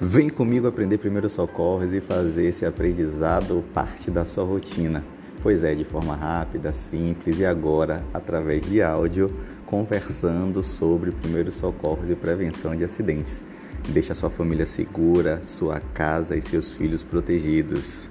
Vem comigo aprender primeiros socorros e fazer esse aprendizado parte da sua rotina. Pois é, de forma rápida, simples e agora através de áudio, conversando sobre primeiros socorros e prevenção de acidentes. Deixa sua família segura, sua casa e seus filhos protegidos.